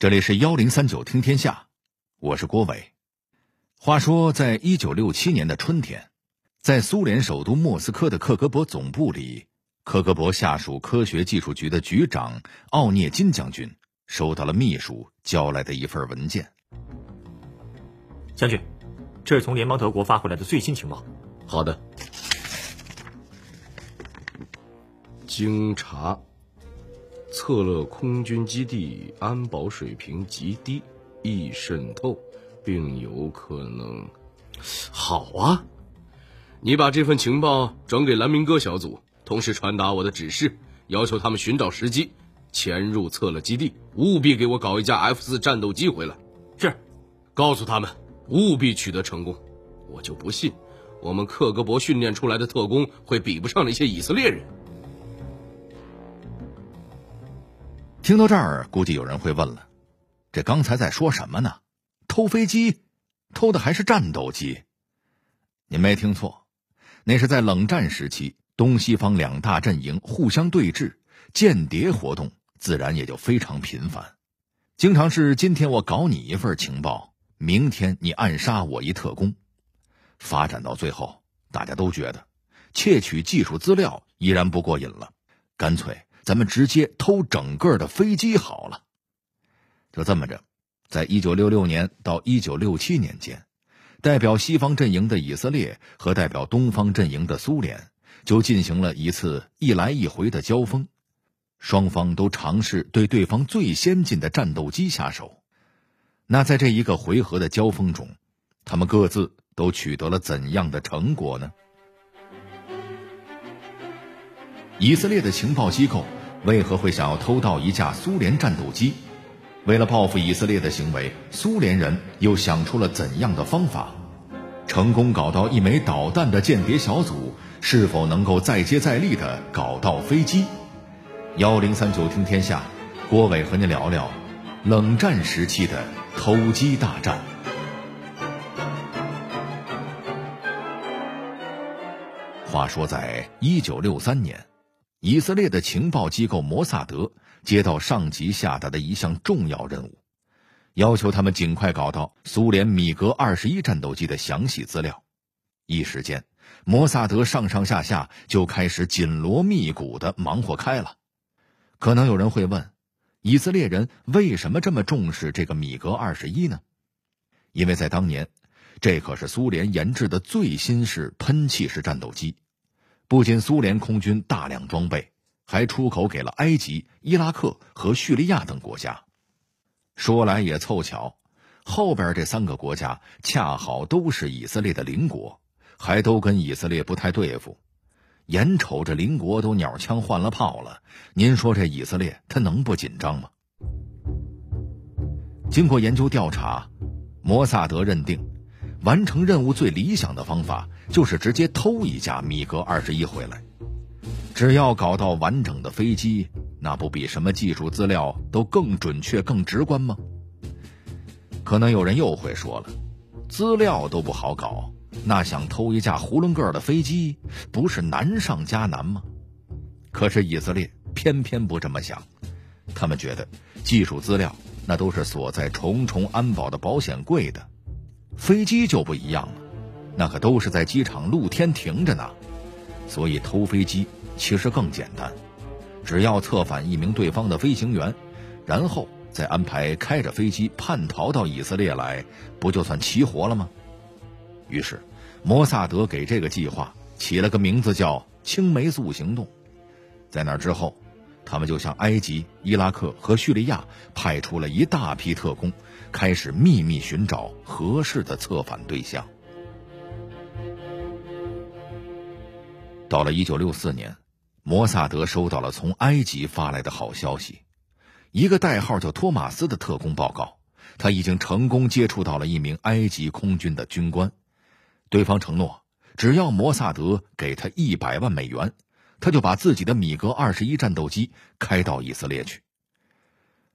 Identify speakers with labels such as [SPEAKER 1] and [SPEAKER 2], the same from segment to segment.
[SPEAKER 1] 这里是幺零三九听天下，我是郭伟。话说，在一九六七年的春天，在苏联首都莫斯科的克格勃总部里，克格勃下属科学技术局的局长奥涅金将军收到了秘书交来的一份文件。
[SPEAKER 2] 将军，这是从联邦德国发回来的最新情报。
[SPEAKER 3] 好的，经查。策勒空军基地安保水平极低，易渗透，并有可能。好啊，你把这份情报转给蓝明哥小组，同时传达我的指示，要求他们寻找时机潜入策勒基地，务必给我搞一架 F 四战斗机回来。
[SPEAKER 2] 是，
[SPEAKER 3] 告诉他们务必取得成功。我就不信，我们克格勃训练出来的特工会比不上那些以色列人。
[SPEAKER 1] 听到这儿，估计有人会问了：这刚才在说什么呢？偷飞机，偷的还是战斗机？您没听错，那是在冷战时期，东西方两大阵营互相对峙，间谍活动自然也就非常频繁。经常是今天我搞你一份情报，明天你暗杀我一特工，发展到最后，大家都觉得窃取技术资料依然不过瘾了，干脆。咱们直接偷整个的飞机好了。就这么着，在一九六六年到一九六七年间，代表西方阵营的以色列和代表东方阵营的苏联就进行了一次一来一回的交锋，双方都尝试对对方最先进的战斗机下手。那在这一个回合的交锋中，他们各自都取得了怎样的成果呢？以色列的情报机构为何会想要偷盗一架苏联战斗机？为了报复以色列的行为，苏联人又想出了怎样的方法？成功搞到一枚导弹的间谍小组，是否能够再接再厉的搞到飞机？幺零三九听天下，郭伟和您聊聊冷战时期的偷机大战。话说，在一九六三年。以色列的情报机构摩萨德接到上级下达的一项重要任务，要求他们尽快搞到苏联米格二十一战斗机的详细资料。一时间，摩萨德上上下下就开始紧锣密鼓的忙活开了。可能有人会问，以色列人为什么这么重视这个米格二十一呢？因为在当年，这可是苏联研制的最新式喷气式战斗机。不仅苏联空军大量装备，还出口给了埃及、伊拉克和叙利亚等国家。说来也凑巧，后边这三个国家恰好都是以色列的邻国，还都跟以色列不太对付。眼瞅着邻国都鸟枪换了炮了，您说这以色列他能不紧张吗？经过研究调查，摩萨德认定，完成任务最理想的方法。就是直接偷一架米格二十一回来，只要搞到完整的飞机，那不比什么技术资料都更准确、更直观吗？可能有人又会说了，资料都不好搞，那想偷一架囫囵个的飞机，不是难上加难吗？可是以色列偏偏不这么想，他们觉得技术资料那都是锁在重重安保的保险柜的，飞机就不一样了。那可都是在机场露天停着呢，所以偷飞机其实更简单，只要策反一名对方的飞行员，然后再安排开着飞机叛逃到以色列来，不就算齐活了吗？于是，摩萨德给这个计划起了个名字叫“青霉素行动”。在那之后，他们就向埃及、伊拉克和叙利亚派出了一大批特工，开始秘密寻找合适的策反对象。到了一九六四年，摩萨德收到了从埃及发来的好消息，一个代号叫托马斯的特工报告，他已经成功接触到了一名埃及空军的军官，对方承诺，只要摩萨德给他一百万美元，他就把自己的米格二十一战斗机开到以色列去。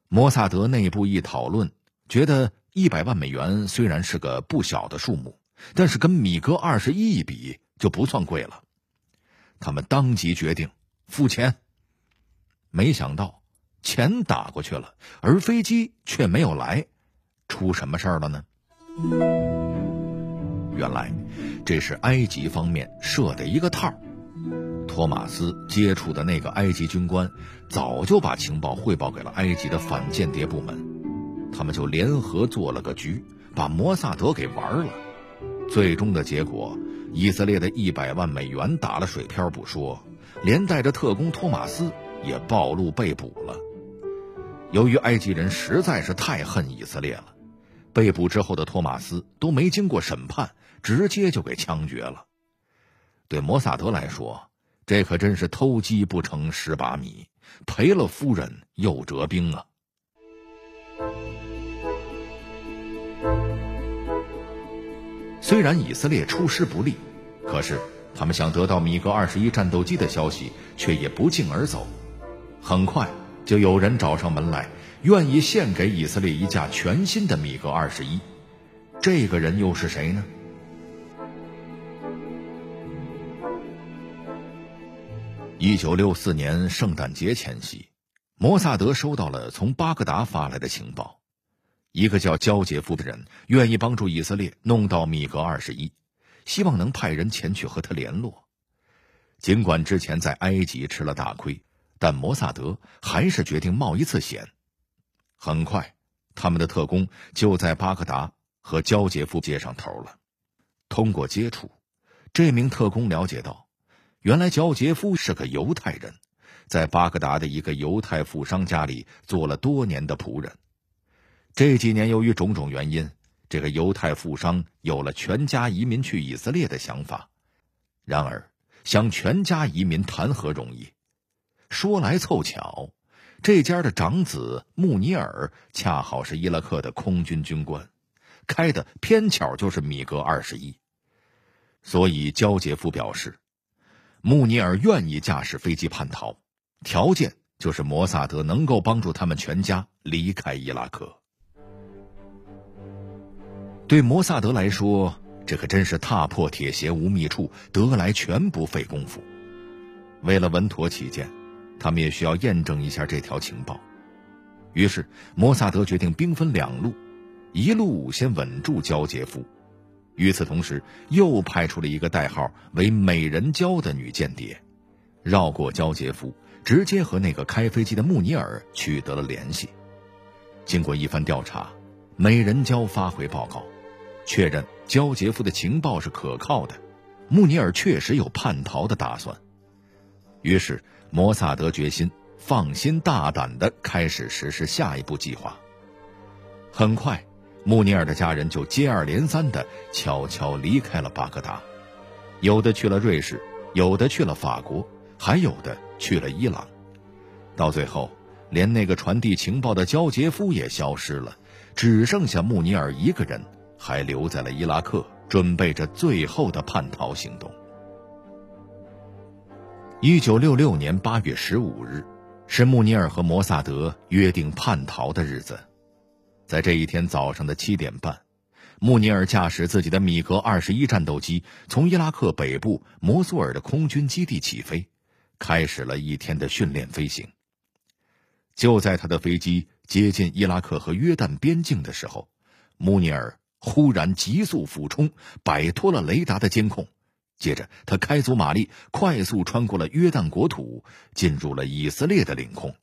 [SPEAKER 1] 摩萨德内部一讨论，觉得一百万美元虽然是个不小的数目，但是跟米格二十一比就不算贵了。他们当即决定付钱，没想到钱打过去了，而飞机却没有来，出什么事儿了呢？原来，这是埃及方面设的一个套。托马斯接触的那个埃及军官，早就把情报汇报给了埃及的反间谍部门，他们就联合做了个局，把摩萨德给玩了。最终的结果，以色列的一百万美元打了水漂不说，连带着特工托马斯也暴露被捕了。由于埃及人实在是太恨以色列了，被捕之后的托马斯都没经过审判。直接就给枪决了。对摩萨德来说，这可真是偷鸡不成蚀把米，赔了夫人又折兵啊！虽然以色列出师不利，可是他们想得到米格二十一战斗机的消息却也不胫而走。很快就有人找上门来，愿意献给以色列一架全新的米格二十一。这个人又是谁呢？一九六四年圣诞节前夕，摩萨德收到了从巴格达发来的情报，一个叫焦杰夫的人愿意帮助以色列弄到米格二十一，希望能派人前去和他联络。尽管之前在埃及吃了大亏，但摩萨德还是决定冒一次险。很快，他们的特工就在巴格达和焦杰夫接上头了。通过接触，这名特工了解到。原来焦杰夫是个犹太人，在巴格达的一个犹太富商家里做了多年的仆人。这几年由于种种原因，这个犹太富商有了全家移民去以色列的想法。然而，想全家移民谈何容易？说来凑巧，这家的长子穆尼尔恰好是伊拉克的空军军官，开的偏巧就是米格二十一。所以焦杰夫表示。穆尼尔愿意驾驶飞机叛逃，条件就是摩萨德能够帮助他们全家离开伊拉克。对摩萨德来说，这可真是踏破铁鞋无觅处，得来全不费工夫。为了稳妥起见，他们也需要验证一下这条情报。于是，摩萨德决定兵分两路，一路先稳住焦杰夫。与此同时，又派出了一个代号为“美人蕉”的女间谍，绕过焦杰夫，直接和那个开飞机的穆尼尔取得了联系。经过一番调查，美人蕉发回报告，确认焦杰夫的情报是可靠的，穆尼尔确实有叛逃的打算。于是，摩萨德决心放心大胆地开始实施下一步计划。很快。穆尼尔的家人就接二连三的悄悄离开了巴格达，有的去了瑞士，有的去了法国，还有的去了伊朗。到最后，连那个传递情报的焦杰夫也消失了，只剩下穆尼尔一个人还留在了伊拉克，准备着最后的叛逃行动。一九六六年八月十五日，是穆尼尔和摩萨德约定叛逃的日子。在这一天早上的七点半，穆尼尔驾驶自己的米格二十一战斗机从伊拉克北部摩苏尔的空军基地起飞，开始了一天的训练飞行。就在他的飞机接近伊拉克和约旦边境的时候，穆尼尔忽然急速俯冲，摆脱了雷达的监控。接着，他开足马力，快速穿过了约旦国土，进入了以色列的领空。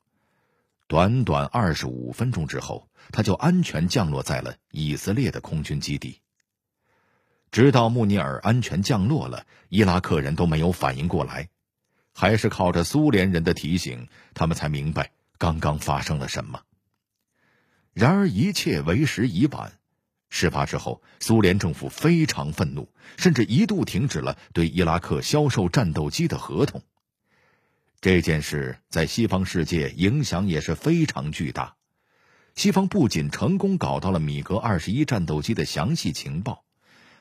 [SPEAKER 1] 短短二十五分钟之后，他就安全降落在了以色列的空军基地。直到穆尼尔安全降落了，伊拉克人都没有反应过来，还是靠着苏联人的提醒，他们才明白刚刚发生了什么。然而一切为时已晚。事发之后，苏联政府非常愤怒，甚至一度停止了对伊拉克销售战斗机的合同。这件事在西方世界影响也是非常巨大。西方不仅成功搞到了米格二十一战斗机的详细情报，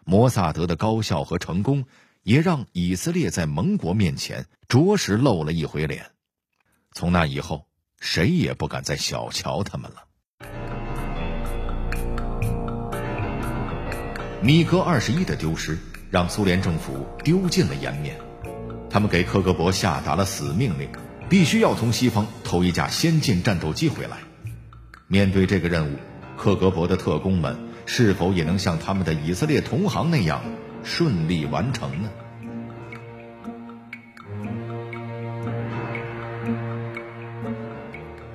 [SPEAKER 1] 摩萨德的高效和成功也让以色列在盟国面前着实露了一回脸。从那以后，谁也不敢再小瞧他们了。米格二十一的丢失，让苏联政府丢尽了颜面。他们给克格勃下达了死命令，必须要从西方偷一架先进战斗机回来。面对这个任务，克格勃的特工们是否也能像他们的以色列同行那样顺利完成呢？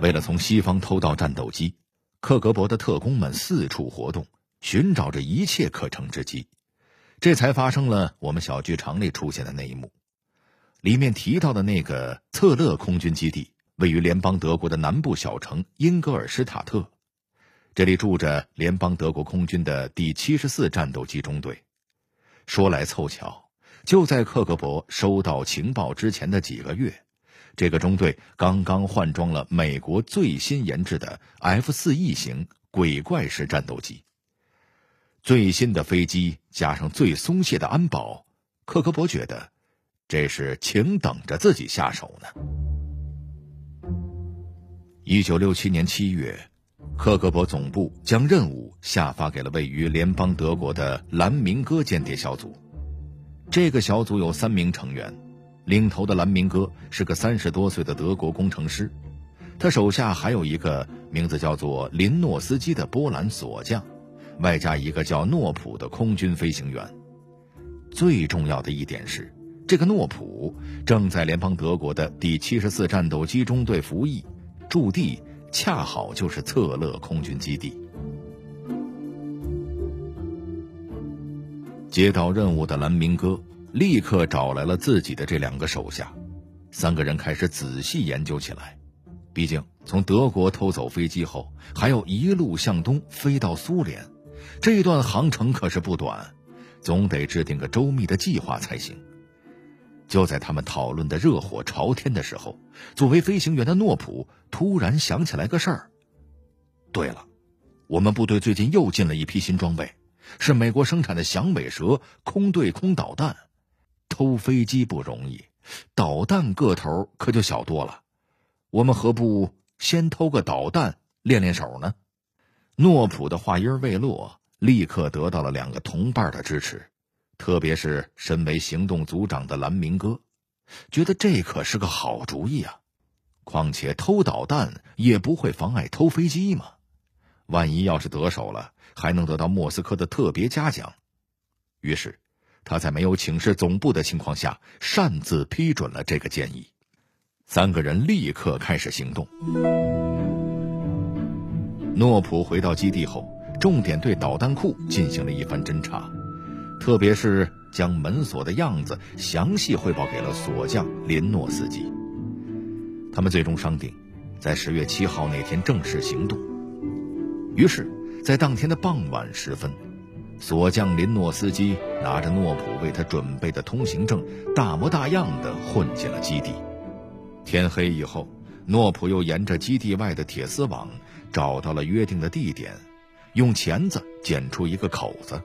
[SPEAKER 1] 为了从西方偷到战斗机，克格勃的特工们四处活动，寻找着一切可乘之机，这才发生了我们小剧场里出现的那一幕。里面提到的那个策勒空军基地，位于联邦德国的南部小城英格尔施塔特，这里住着联邦德国空军的第七十四战斗机中队。说来凑巧，就在克格勃收到情报之前的几个月。这个中队刚刚换装了美国最新研制的 F 四 E 型鬼怪式战斗机。最新的飞机加上最松懈的安保，克格勃觉得这是请等着自己下手呢。一九六七年七月，克格勃总部将任务下发给了位于联邦德国的兰明哥间谍小组。这个小组有三名成员。领头的兰明哥是个三十多岁的德国工程师，他手下还有一个名字叫做林诺斯基的波兰锁匠，外加一个叫诺普的空军飞行员。最重要的一点是，这个诺普正在联邦德国的第七十四战斗机中队服役，驻地恰好就是策勒空军基地。接到任务的蓝明哥。立刻找来了自己的这两个手下，三个人开始仔细研究起来。毕竟从德国偷走飞机后，还要一路向东飞到苏联，这段航程可是不短，总得制定个周密的计划才行。就在他们讨论的热火朝天的时候，作为飞行员的诺普突然想起来个事儿。对了，我们部队最近又进了一批新装备，是美国生产的响尾蛇空对空导弹。偷飞机不容易，导弹个头可就小多了。我们何不先偷个导弹练练手呢？诺普的话音未落，立刻得到了两个同伴的支持，特别是身为行动组长的蓝明哥，觉得这可是个好主意啊。况且偷导弹也不会妨碍偷飞机嘛。万一要是得手了，还能得到莫斯科的特别嘉奖。于是。他在没有请示总部的情况下，擅自批准了这个建议。三个人立刻开始行动。诺普回到基地后，重点对导弹库进行了一番侦查，特别是将门锁的样子详细汇报给了锁匠林诺斯基。他们最终商定，在十月七号那天正式行动。于是，在当天的傍晚时分。锁匠林诺斯基拿着诺普为他准备的通行证，大模大样的混进了基地。天黑以后，诺普又沿着基地外的铁丝网找到了约定的地点，用钳子剪出一个口子，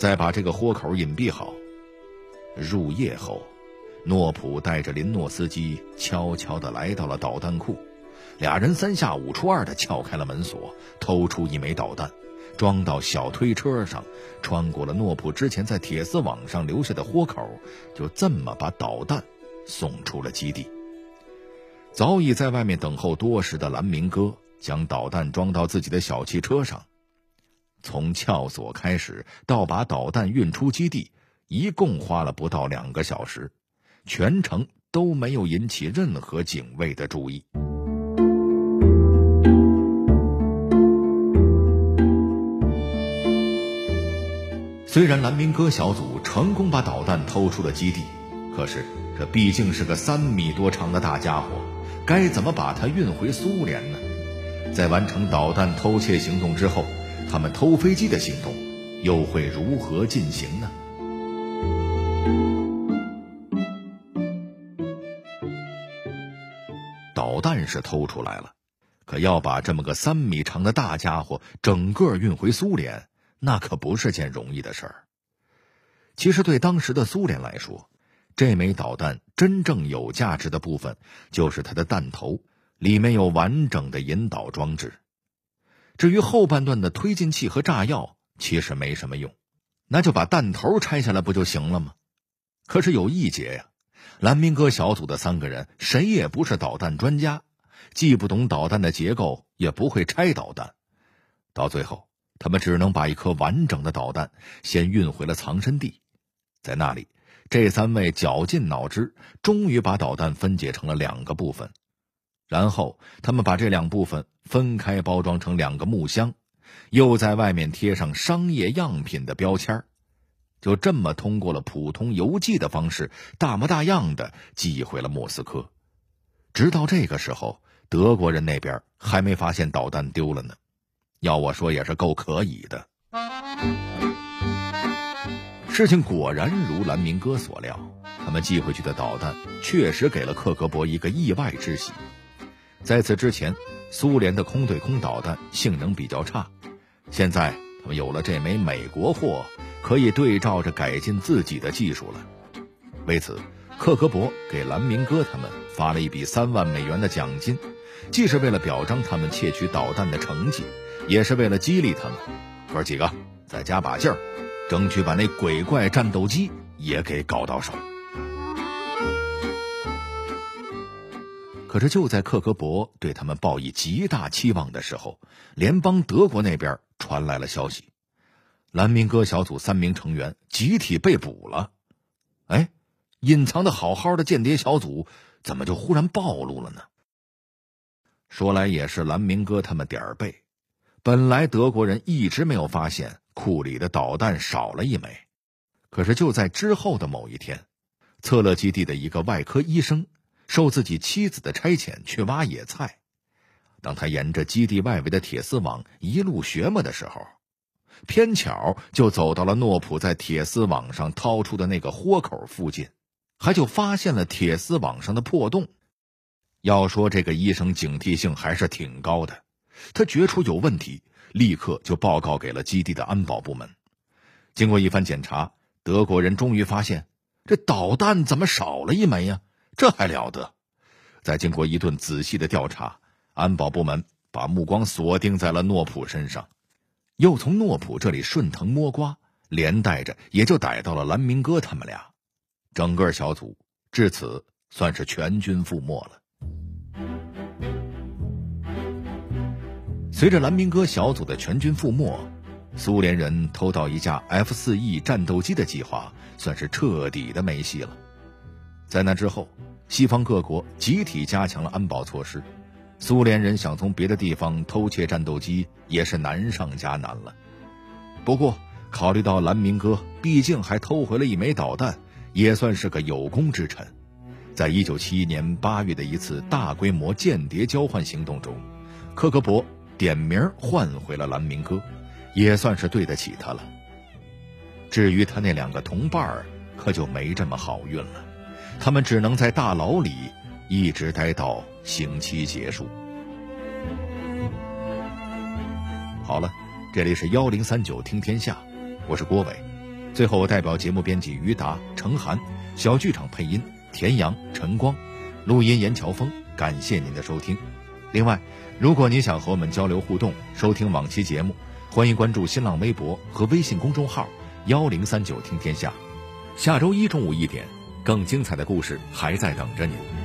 [SPEAKER 1] 再把这个豁口隐蔽好。入夜后，诺普带着林诺斯基悄悄地来到了导弹库，俩人三下五除二地撬开了门锁，偷出一枚导弹。装到小推车上，穿过了诺普之前在铁丝网上留下的豁口，就这么把导弹送出了基地。早已在外面等候多时的蓝明哥将导弹装到自己的小汽车上，从撬锁开始到把导弹运出基地，一共花了不到两个小时，全程都没有引起任何警卫的注意。虽然蓝明哥小组成功把导弹偷出了基地，可是这毕竟是个三米多长的大家伙，该怎么把它运回苏联呢？在完成导弹偷窃行动之后，他们偷飞机的行动又会如何进行呢？导弹是偷出来了，可要把这么个三米长的大家伙整个运回苏联？那可不是件容易的事儿。其实，对当时的苏联来说，这枚导弹真正有价值的部分就是它的弹头，里面有完整的引导装置。至于后半段的推进器和炸药，其实没什么用，那就把弹头拆下来不就行了吗？可是有一节呀，蓝明哥小组的三个人谁也不是导弹专家，既不懂导弹的结构，也不会拆导弹。到最后，他们只能把一颗完整的导弹先运回了藏身地，在那里，这三位绞尽脑汁，终于把导弹分解成了两个部分。然后，他们把这两部分分开包装成两个木箱，又在外面贴上商业样品的标签就这么通过了普通邮寄的方式，大模大样的寄回了莫斯科。直到这个时候，德国人那边还没发现导弹丢了呢。要我说，也是够可以的。事情果然如蓝明哥所料，他们寄回去的导弹确实给了克格勃一个意外之喜。在此之前，苏联的空对空导弹性能比较差，现在他们有了这枚美国货，可以对照着改进自己的技术了。为此，克格勃给蓝明哥他们发了一笔三万美元的奖金，既是为了表彰他们窃取导弹的成绩，也是为了激励他们。哥几个再加把劲儿，争取把那鬼怪战斗机也给搞到手。可是就在克格勃对他们抱以极大期望的时候，联邦德国那边传来了消息：蓝明哥小组三名成员集体被捕了。哎，隐藏的好好的间谍小组怎么就忽然暴露了呢？说来也是蓝明哥他们点儿背，本来德国人一直没有发现库里的导弹少了一枚，可是就在之后的某一天，策勒基地的一个外科医生。受自己妻子的差遣去挖野菜，当他沿着基地外围的铁丝网一路寻摸的时候，偏巧就走到了诺普在铁丝网上掏出的那个豁口附近，还就发现了铁丝网上的破洞。要说这个医生警惕性还是挺高的，他觉出有问题，立刻就报告给了基地的安保部门。经过一番检查，德国人终于发现这导弹怎么少了一枚呀？这还了得！在经过一顿仔细的调查，安保部门把目光锁定在了诺普身上，又从诺普这里顺藤摸瓜，连带着也就逮到了蓝明哥他们俩。整个小组至此算是全军覆没了。随着蓝明哥小组的全军覆没，苏联人偷到一架 F 四 E 战斗机的计划算是彻底的没戏了。在那之后，西方各国集体加强了安保措施，苏联人想从别的地方偷窃战斗机也是难上加难了。不过，考虑到蓝明哥毕竟还偷回了一枚导弹，也算是个有功之臣。在一九七一年八月的一次大规模间谍交换行动中，克格勃点名换回了蓝明哥，也算是对得起他了。至于他那两个同伴儿，可就没这么好运了。他们只能在大牢里一直待到刑期结束。好了，这里是幺零三九听天下，我是郭伟。最后，我代表节目编辑于达、程涵，小剧场配音田阳、陈光，录音严乔峰。感谢您的收听。另外，如果你想和我们交流互动、收听往期节目，欢迎关注新浪微博和微信公众号幺零三九听天下。下周一中午一点。更精彩的故事还在等着你。